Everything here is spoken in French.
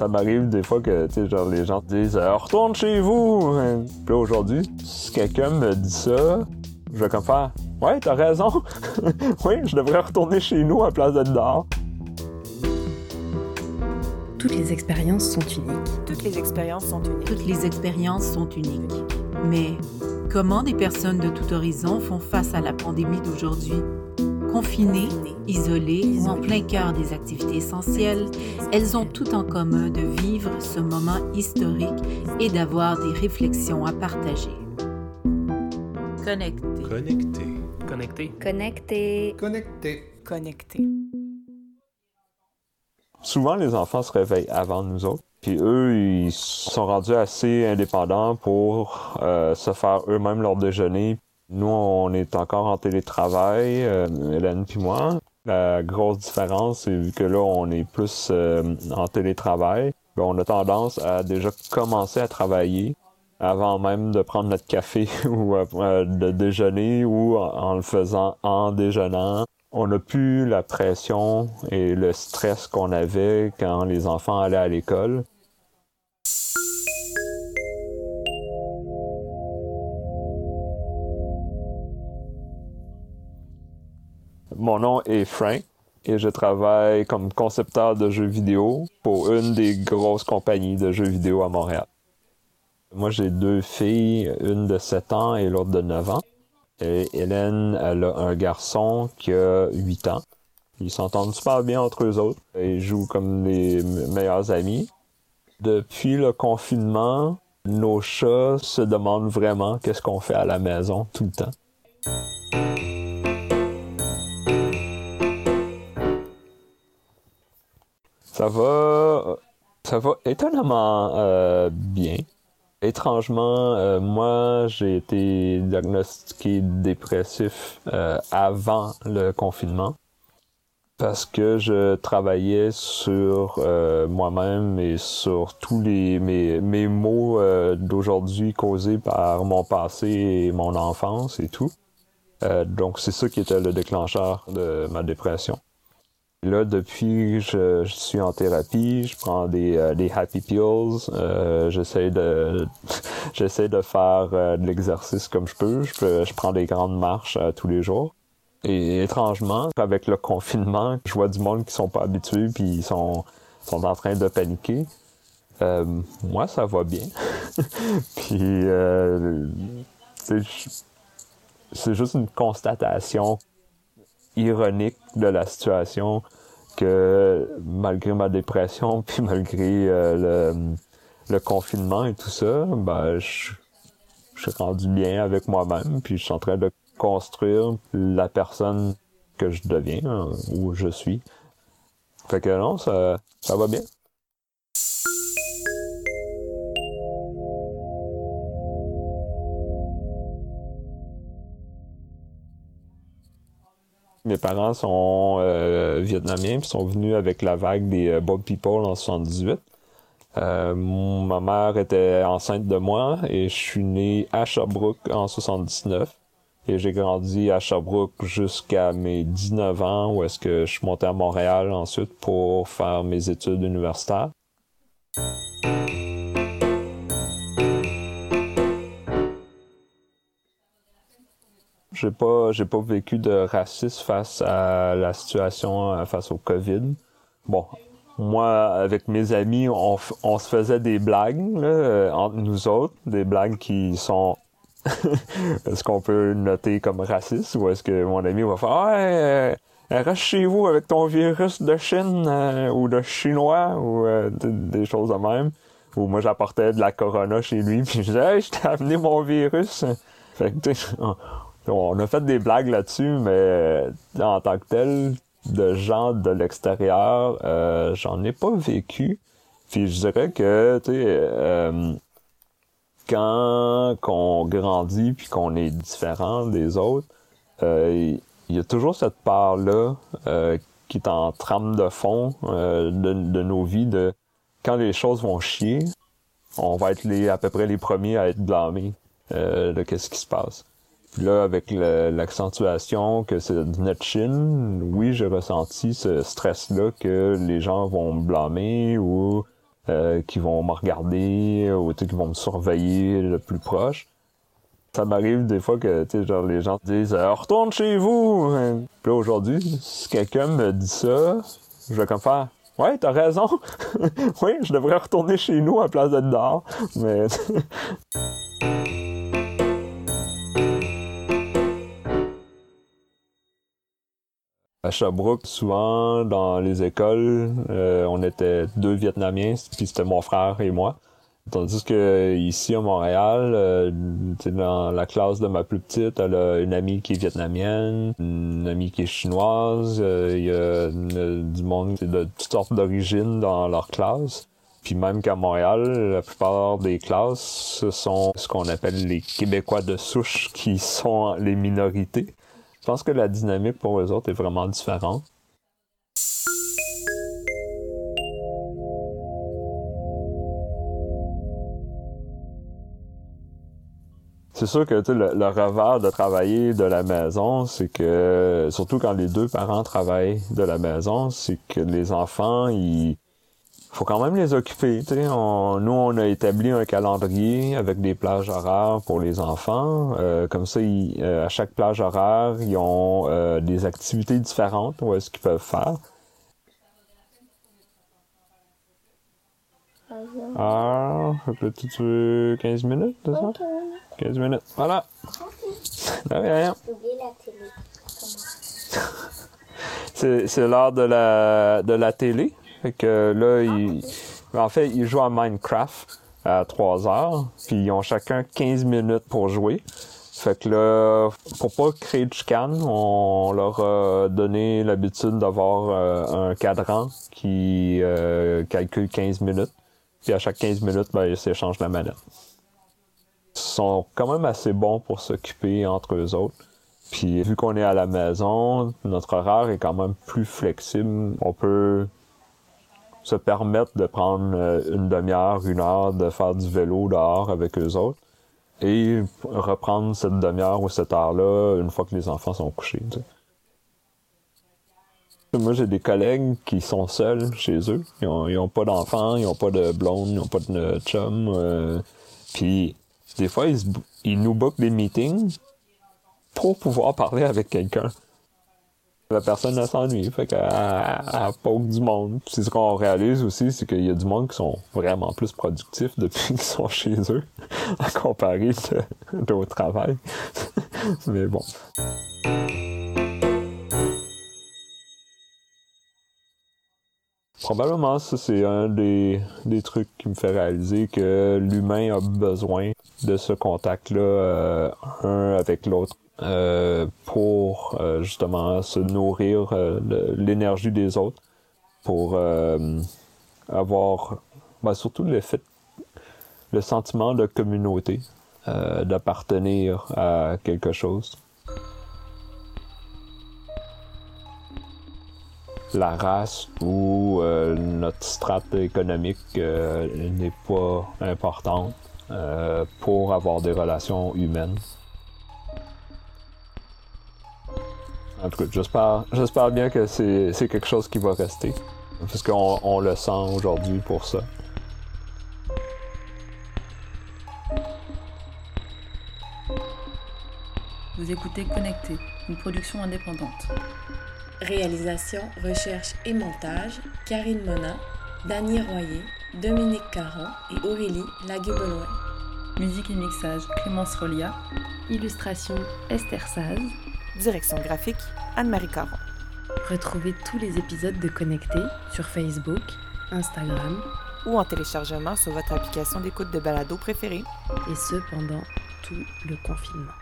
Ça m'arrive des fois que, tu sais, genre, les gens disent euh, Retourne chez vous! Puis là, aujourd'hui, si quelqu'un me dit ça, je vais comme faire Ouais, t'as raison! oui, je devrais retourner chez nous à place d'être dehors. Toutes les expériences sont uniques. Toutes les expériences sont uniques. Toutes les expériences sont uniques. Mais comment des personnes de tout horizon font face à la pandémie d'aujourd'hui? Confinées, isolées ou en plein cœur des activités essentielles, elles ont tout en commun de vivre ce moment historique et d'avoir des réflexions à partager. Connecté. Connecté. Connecté. Connecté. Connecté. Connecté. Souvent, les enfants se réveillent avant nous autres. Puis eux, ils sont rendus assez indépendants pour euh, se faire eux-mêmes leur déjeuner. Nous, on est encore en télétravail, euh, Hélène puis moi. La grosse différence, c'est vu que là, on est plus euh, en télétravail, ben, on a tendance à déjà commencer à travailler avant même de prendre notre café ou euh, de déjeuner ou en le faisant en déjeunant. On n'a plus la pression et le stress qu'on avait quand les enfants allaient à l'école. Mon nom est Frank et je travaille comme concepteur de jeux vidéo pour une des grosses compagnies de jeux vidéo à Montréal. Moi, j'ai deux filles, une de 7 ans et l'autre de 9 ans. Et Hélène, elle a un garçon qui a 8 ans. Ils s'entendent super bien entre eux autres. Ils jouent comme les meilleurs amis. Depuis le confinement, nos chats se demandent vraiment qu'est-ce qu'on fait à la maison tout le temps. Ça va, ça va étonnamment euh, bien. Étrangement, euh, moi, j'ai été diagnostiqué dépressif euh, avant le confinement parce que je travaillais sur moi-même et sur tous les mes, mes maux d'aujourd'hui causés par mon passé et mon enfance et tout. Donc c'est ça qui était le déclencheur de ma dépression. Là, depuis, je, je suis en thérapie, je prends des, euh, des happy pills, euh, j'essaie de j'essaie de faire euh, de l'exercice comme je peux. Je, peux, je prends des grandes marches euh, tous les jours. Et étrangement, avec le confinement, je vois du monde qui sont pas habitués puis ils sont sont en train de paniquer. Euh, moi, ça va bien. puis euh, c'est c'est juste une constatation ironique de la situation que malgré ma dépression puis malgré euh, le, le confinement et tout ça, ben je, je suis rendu bien avec moi-même puis je suis en train de construire la personne que je deviens hein, ou je suis. Fait que non, ça, ça va bien. Mes parents sont euh, vietnamiens puis sont venus avec la vague des euh, Bob People en 78. Euh, ma mère était enceinte de moi et je suis né à Sherbrooke en 79. Et j'ai grandi à Sherbrooke jusqu'à mes 19 ans où est-ce que je suis monté à Montréal ensuite pour faire mes études universitaires. J'ai pas, j'ai pas vécu de racisme face à la situation, euh, face au COVID. Bon, moi, avec mes amis, on, on se faisait des blagues euh, entre nous autres, des blagues qui sont est-ce qu'on peut noter comme raciste ou est-ce que mon ami va faire ouais euh, reste chez vous avec ton virus de Chine ou de chinois ou des choses de même ou moi j'apportais de la corona chez lui puis je disais hey, je t'ai amené mon virus fait que on- a fait des blagues là-dessus mais euh, en tant que tel de gens de l'extérieur euh, j'en ai pas vécu puis je dirais que tu euh, quand qu'on grandit puis qu'on est différent des autres, euh, il y a toujours cette part-là euh, qui est en trame de fond euh, de, de nos vies de quand les choses vont chier, on va être les, à peu près les premiers à être blâmés euh, de qu'est-ce qui se passe. Puis là, avec l'accentuation que c'est de notre Chine, oui, j'ai ressenti ce stress-là que les gens vont me blâmer ou euh, qui vont me regarder ou qui vont me surveiller le plus proche. Ça m'arrive des fois que genre, les gens disent euh, Retourne chez vous! Puis là, aujourd'hui, si quelqu'un me dit ça, je vais comme faire Ouais, t'as raison. oui, je devrais retourner chez nous à place d'être dehors. Mais. À Sherbrooke, souvent dans les écoles, euh, on était deux Vietnamiens, puis c'était mon frère et moi. Tandis que ici à Montréal, euh, dans la classe de ma plus petite, elle a une amie qui est vietnamienne, une amie qui est chinoise, euh, il y a une- du monde de toutes sortes d'origines dans leur classe. Puis même qu'à Montréal, la plupart des classes, ce sont ce qu'on appelle les Québécois de souche qui sont les minorités. Je pense que la dynamique pour eux autres est vraiment différente. C'est sûr que le, le revers de travailler de la maison, c'est que, surtout quand les deux parents travaillent de la maison, c'est que les enfants, ils faut quand même les occuper. On- nous, on a établi un calendrier avec des plages horaires pour les enfants. Euh, comme ça, euh, à chaque plage horaire, ils ont euh, des activités différentes où est-ce qu'ils peuvent faire. Ah, là, tu tu veux 15 minutes, c'est ça? 15 minutes, voilà. De rien. C'est l'heure de la, de la télé. Fait que là, ils, en fait, ils jouent à Minecraft à 3 heures. Puis ils ont chacun 15 minutes pour jouer. Fait que là, pour pas créer de chicane, on leur a donné l'habitude d'avoir euh, un cadran qui euh, calcule 15 minutes. Puis à chaque 15 minutes, ben, ils s'échangent la manette. Ils sont quand même assez bons pour s'occuper entre eux autres. Puis vu qu'on est à la maison, notre horaire est quand même plus flexible. On peut se permettre de prendre euh, une demi-heure, une heure, de faire du vélo dehors avec eux autres et reprendre cette demi-heure ou cette heure-là une fois que les enfants sont couchés. Moi, j'ai des collègues qui sont seuls chez eux. Ils ont, ils ont pas d'enfants, ils ont pas de blonde, ils ont pas de chum. euh, puis des fois, ils nous bookent des meetings pour pouvoir parler avec quelqu'un. La personne elle s'ennuie, fait qu'elle elle- elle poke du monde. C'est ce qu'on réalise aussi, c'est qu'il y a du monde qui sont vraiment plus productifs depuis qu'ils sont chez eux, à comparer au travail. Mais bon. Probablement, ça, c'est un des, des trucs qui me fait réaliser que l'humain a besoin de ce contact-là, euh, un avec l'autre, pour euh, justement se nourrir euh, l'énergie des autres, pour euh, avoir ben, surtout le le sentiment de communauté, euh, d'appartenir à quelque chose. la race ou euh, notre strate économique euh, n'est pas importante euh, pour avoir des relations humaines. En tout cas, j'espère, j'espère bien que c'est, c'est quelque chose qui va rester. Parce qu'on on le sent aujourd'hui pour ça. Vous écoutez Connecté, une production indépendante. Réalisation, recherche et montage, Karine Mona, Dany Royer, Dominique Caron et Aurélie Lagueux-Beloin. Musique et mixage Clémence Rolia. Illustration Esther Saz. Direction graphique Anne-Marie Caron. Retrouvez tous les épisodes de Connecté sur Facebook, Instagram Ou en téléchargement sur votre application d'écoute de balado préférée. et ce pendant tout le confinement.